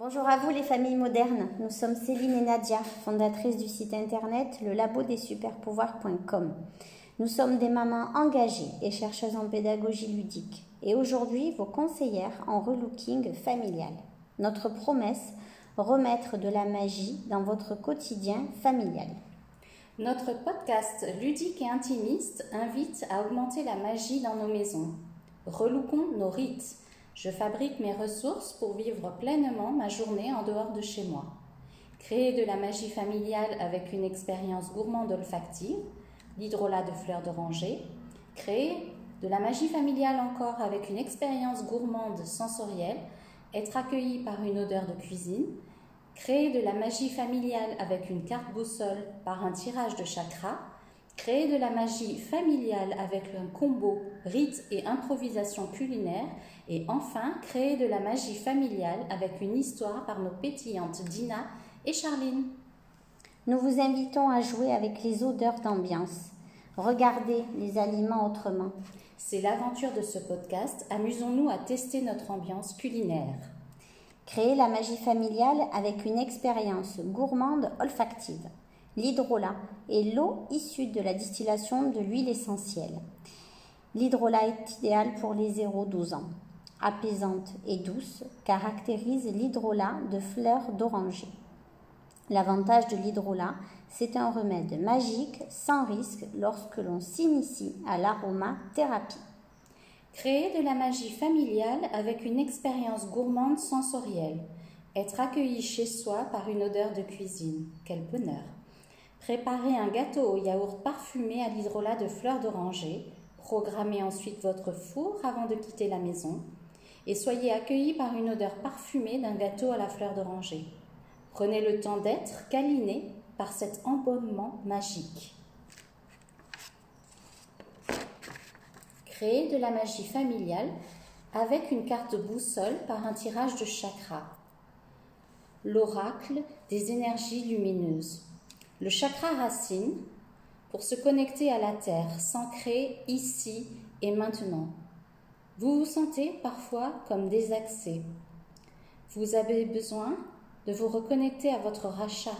Bonjour à vous les familles modernes. Nous sommes Céline et Nadia, fondatrices du site internet le labo des superpouvoirs.com. Nous sommes des mamans engagées et chercheuses en pédagogie ludique et aujourd'hui vos conseillères en relooking familial. Notre promesse, remettre de la magie dans votre quotidien familial. Notre podcast ludique et intimiste invite à augmenter la magie dans nos maisons. Relookons nos rites. Je fabrique mes ressources pour vivre pleinement ma journée en dehors de chez moi. Créer de la magie familiale avec une expérience gourmande olfactive, l'hydrolat de fleurs d'oranger. Créer de la magie familiale encore avec une expérience gourmande sensorielle, être accueilli par une odeur de cuisine, créer de la magie familiale avec une carte boussole par un tirage de chakra, créer de la magie familiale avec un combo rite et improvisation culinaire, et enfin créer de la magie familiale avec une histoire par nos pétillantes Dina et Charline. Nous vous invitons à jouer avec les odeurs d'ambiance. Regardez les aliments autrement. C'est l'aventure de ce podcast. Amusons-nous à tester notre ambiance culinaire. Créer la magie familiale avec une expérience gourmande olfactive. L'hydrolat est l'eau issue de la distillation de l'huile essentielle. L'hydrolat est idéal pour les 0-12 ans. Apaisante et douce, caractérise l'hydrolat de fleurs d'oranger. L'avantage de l'hydrolat, c'est un remède magique sans risque lorsque l'on s'initie à l'aromathérapie. Créer de la magie familiale avec une expérience gourmande sensorielle. Être accueilli chez soi par une odeur de cuisine. Quel bonheur. Préparez un gâteau au yaourt parfumé à l'hydrolat de fleurs d'oranger. Programmez ensuite votre four avant de quitter la maison. Et soyez accueilli par une odeur parfumée d'un gâteau à la fleur d'oranger. Prenez le temps d'être câliné par cet embaumement magique. Créer de la magie familiale avec une carte boussole par un tirage de chakra. L'oracle des énergies lumineuses. Le chakra racine pour se connecter à la terre, s'ancrer ici et maintenant. Vous vous sentez parfois comme désaxé. Vous avez besoin de vous reconnecter à votre rachara,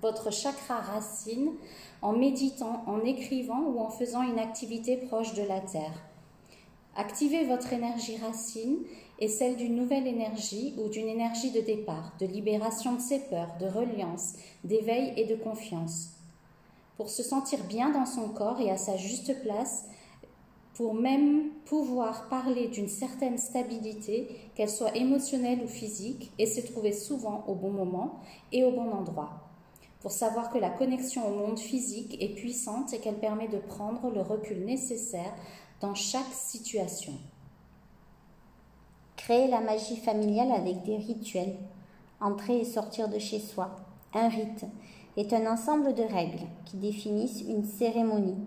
votre chakra racine en méditant, en écrivant ou en faisant une activité proche de la Terre. Activez votre énergie racine et celle d'une nouvelle énergie ou d'une énergie de départ, de libération de ses peurs, de reliance, d'éveil et de confiance. Pour se sentir bien dans son corps et à sa juste place, pour même pouvoir parler d'une certaine stabilité, qu'elle soit émotionnelle ou physique, et se trouver souvent au bon moment et au bon endroit pour savoir que la connexion au monde physique est puissante et qu'elle permet de prendre le recul nécessaire dans chaque situation. Créer la magie familiale avec des rituels. Entrer et sortir de chez soi. Un rite est un ensemble de règles qui définissent une cérémonie.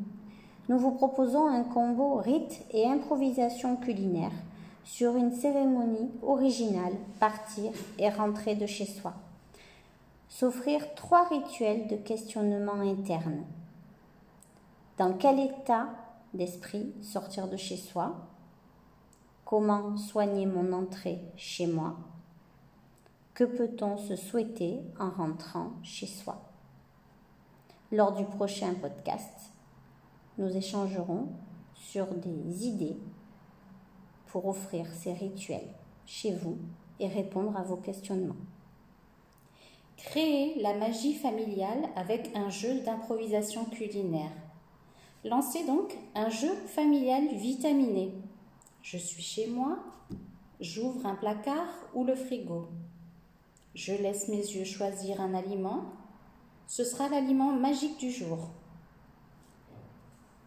Nous vous proposons un combo rite et improvisation culinaire sur une cérémonie originale, partir et rentrer de chez soi s'offrir trois rituels de questionnement interne. Dans quel état d'esprit sortir de chez soi? Comment soigner mon entrée chez moi? Que peut-on se souhaiter en rentrant chez soi? Lors du prochain podcast, nous échangerons sur des idées pour offrir ces rituels chez vous et répondre à vos questionnements. Créer la magie familiale avec un jeu d'improvisation culinaire. Lancez donc un jeu familial vitaminé. Je suis chez moi, j'ouvre un placard ou le frigo. Je laisse mes yeux choisir un aliment. Ce sera l'aliment magique du jour.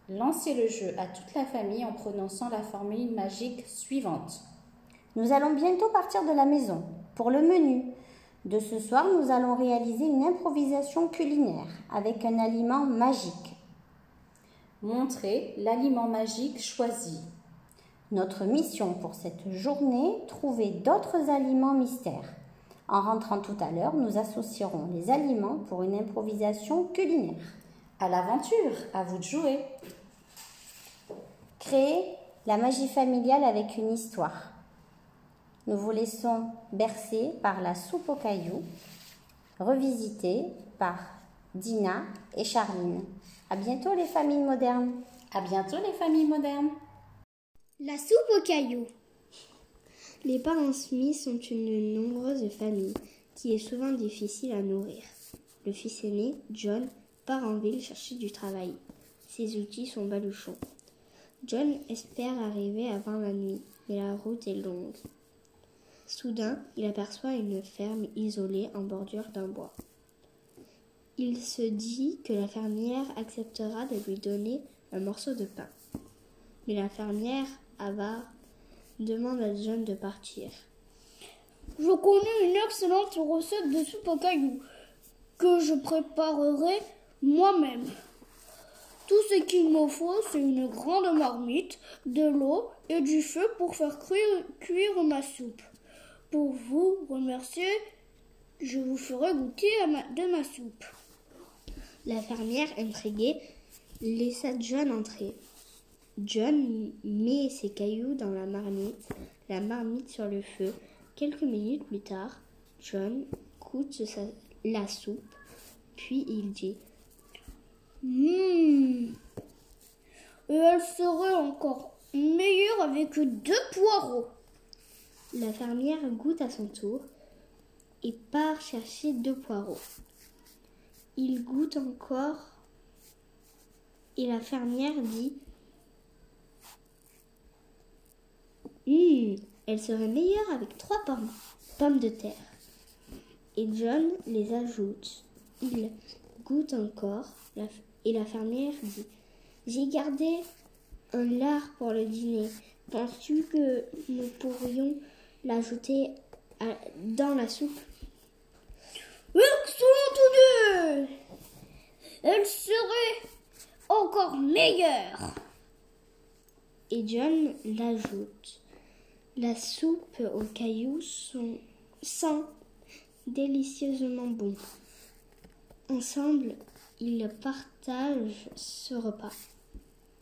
Lancez le jeu à toute la famille en prononçant la formule magique suivante. Nous allons bientôt partir de la maison. Pour le menu, de ce soir, nous allons réaliser une improvisation culinaire avec un aliment magique. Montrez l'aliment magique choisi. Notre mission pour cette journée, trouver d'autres aliments mystères. En rentrant tout à l'heure, nous associerons les aliments pour une improvisation culinaire. À l'aventure, à vous de jouer. Créer la magie familiale avec une histoire. Nous vous laissons bercer par la soupe aux cailloux, revisitée par Dina et Charline. À bientôt les familles modernes. À bientôt les familles modernes. La soupe aux cailloux. Les parents Smith sont une nombreuse famille qui est souvent difficile à nourrir. Le fils aîné, John, part en ville chercher du travail. Ses outils sont baluchons. John espère arriver avant la nuit, mais la route est longue. Soudain, il aperçoit une ferme isolée en bordure d'un bois. Il se dit que la fermière acceptera de lui donner un morceau de pain. Mais la fermière, avare, demande à John de partir. Je connais une excellente recette de soupe aux cailloux que je préparerai moi-même. Tout ce qu'il me faut, c'est une grande marmite, de l'eau et du feu pour faire cuire, ma soupe. Pour vous remercier, je vous ferai goûter de ma soupe. La fermière, intriguée, laissa John entrer. John met ses cailloux dans la marmite, la marmite sur le feu. Quelques minutes plus tard, John goûte la soupe, puis il dit Hum Et elle serait encore meilleure avec deux poireaux. La fermière goûte à son tour et part chercher deux poireaux. Il goûte encore et la fermière dit Hum, elle serait meilleure avec trois pommes, pommes de terre. Et John les ajoute. Il goûte encore et la fermière dit J'ai gardé un lard pour le dîner. Penses-tu que nous pourrions l'ajouter dans la soupe? Excellent tous deux Elle serait encore meilleure. Et John l'ajoute. La soupe aux cailloux sont, sent délicieusement bon. Ensemble, ils partagent ce repas.